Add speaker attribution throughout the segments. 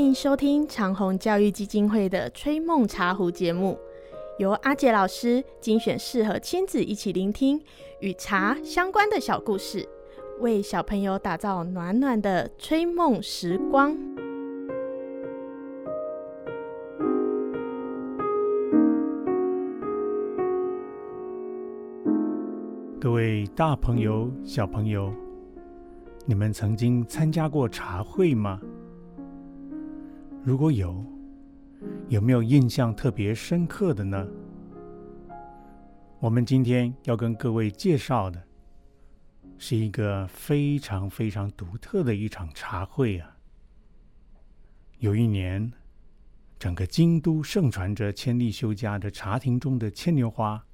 Speaker 1: 欢迎收听长虹教育基金会的《吹梦茶壶》节目，由阿杰老师精选适合亲子一起聆听与茶相关的小故事，为小朋友打造暖暖的吹梦时光。
Speaker 2: 各位大朋友、小朋友，你们曾经参加过茶会吗？如果有，有没有印象特别深刻的呢？我们今天要跟各位介绍的，是一个非常非常独特的一场茶会啊！有一年，整个京都盛传着千利休家的茶亭中的牵牛花，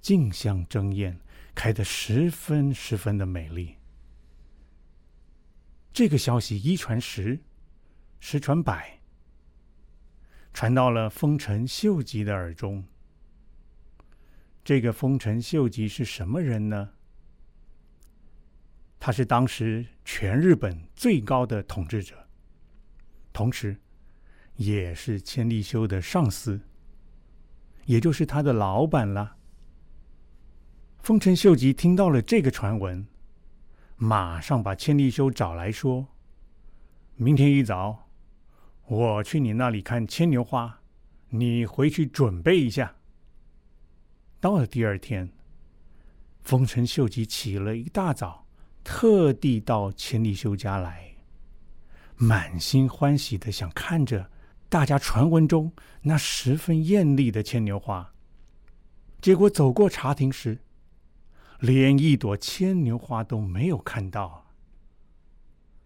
Speaker 2: 竞相争艳。开得十分十分的美丽。这个消息一传十，十传百，传到了丰臣秀吉的耳中。这个丰臣秀吉是什么人呢？他是当时全日本最高的统治者，同时也是千利休的上司，也就是他的老板了。丰臣秀吉听到了这个传闻，马上把千利休找来说：“明天一早，我去你那里看牵牛花，你回去准备一下。”到了第二天，丰臣秀吉起了一大早，特地到千利休家来，满心欢喜的想看着大家传闻中那十分艳丽的牵牛花。结果走过茶亭时，连一朵牵牛花都没有看到，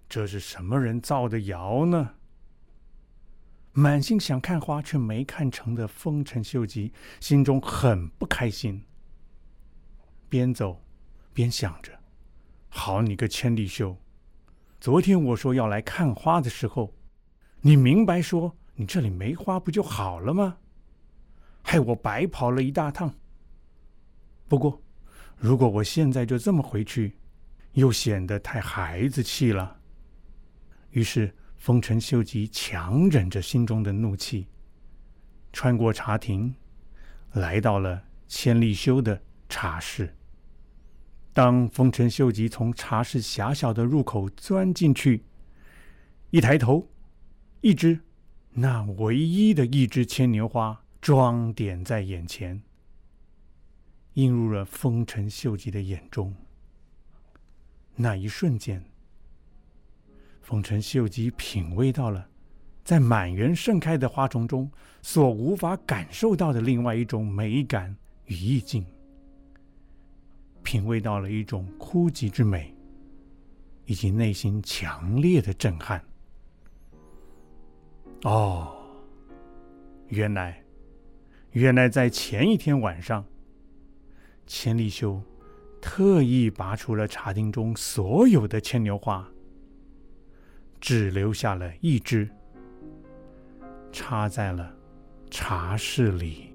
Speaker 2: 这是什么人造的谣呢？满心想看花却没看成的丰臣秀吉心中很不开心，边走边想着：“好你个千里秀，昨天我说要来看花的时候，你明白说你这里没花不就好了吗？害我白跑了一大趟。不过。”如果我现在就这么回去，又显得太孩子气了。于是丰臣秀吉强忍着心中的怒气，穿过茶亭，来到了千利休的茶室。当丰臣秀吉从茶室狭小的入口钻进去，一抬头，一只那唯一的一只牵牛花装点在眼前。映入了丰臣秀吉的眼中。那一瞬间，丰臣秀吉品味到了在满园盛开的花丛中所无法感受到的另外一种美感与意境，品味到了一种枯寂之美，以及内心强烈的震撼。哦，原来，原来在前一天晚上。千利休特意拔出了茶厅中所有的牵牛花，只留下了一只，插在了茶室里。